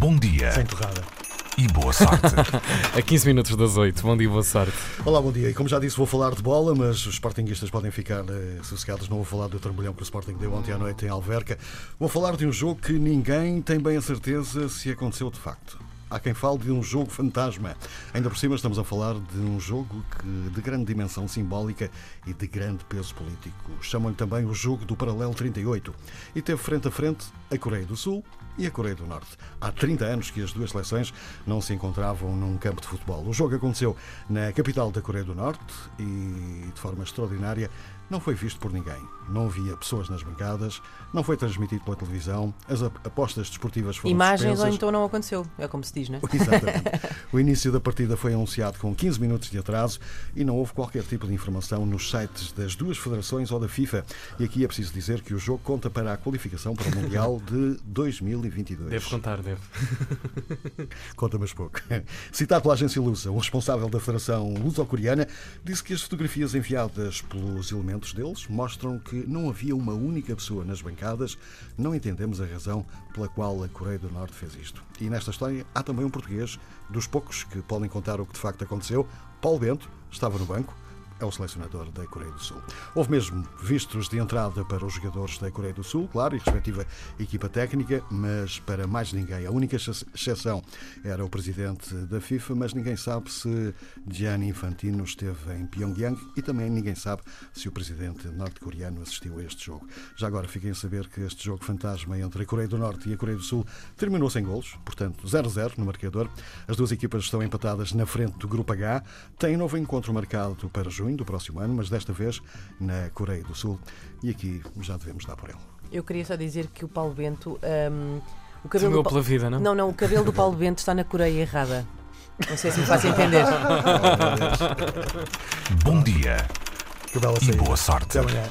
Bom dia Sem torrada. e boa sorte. A 15 minutos das 8. Bom dia, boa sorte. Olá, bom dia. E como já disse, vou falar de bola, mas os sportinguistas podem ficar eh, sossegados. Não vou falar do trambolhão que o Sporting deu ontem à noite em Alverca. Vou falar de um jogo que ninguém tem bem a certeza se aconteceu de facto. Há quem fale de um jogo fantasma. Ainda por cima estamos a falar de um jogo que, de grande dimensão simbólica e de grande peso político. Chamam-lhe também o jogo do Paralelo 38. E teve frente a frente a Coreia do Sul e a Coreia do Norte. Há 30 anos que as duas seleções não se encontravam num campo de futebol. O jogo aconteceu na capital da Coreia do Norte e, de forma extraordinária, não foi visto por ninguém. Não havia pessoas nas bancadas, não foi transmitido pela televisão, as ap- apostas desportivas foram Imagens ou então não aconteceu, é como se diz, né? Exatamente. O início da partida foi anunciado com 15 minutos de atraso e não houve qualquer tipo de informação nos sites das duas federações ou da FIFA. E aqui é preciso dizer que o jogo conta para a qualificação para o Mundial de 2022. Deve contar, deve. Conta mas pouco. Citado pela agência Lusa, o responsável da Federação Luso-Coreana disse que as fotografias enviadas pelos elementos deles mostram que não havia uma única pessoa nas bancadas. Não entendemos a razão pela qual a Coreia do Norte fez isto. E nesta história há também um português, dos poucos que podem contar o que de facto aconteceu. Paulo Bento estava no banco é o selecionador da Coreia do Sul. Houve mesmo vistos de entrada para os jogadores da Coreia do Sul, claro, e respectiva equipa técnica, mas para mais ninguém. A única ex- exceção era o presidente da FIFA, mas ninguém sabe se Gianni Infantino esteve em Pyongyang e também ninguém sabe se o presidente norte-coreano assistiu a este jogo. Já agora fiquem a saber que este jogo fantasma entre a Coreia do Norte e a Coreia do Sul terminou sem golos, portanto 0-0 no marcador. As duas equipas estão empatadas na frente do Grupo H. Tem novo encontro marcado para junho do próximo ano, mas desta vez na Coreia do Sul. E aqui já devemos dar por ele. Eu queria só dizer que o Paulo Bento. hum, o cabelo Pa- pela vida, não? Não, não, o cabelo do Paulo Bento está na Coreia errada. Não sei se me faço entender. Bom dia Que bela e boa sorte. Até amanhã.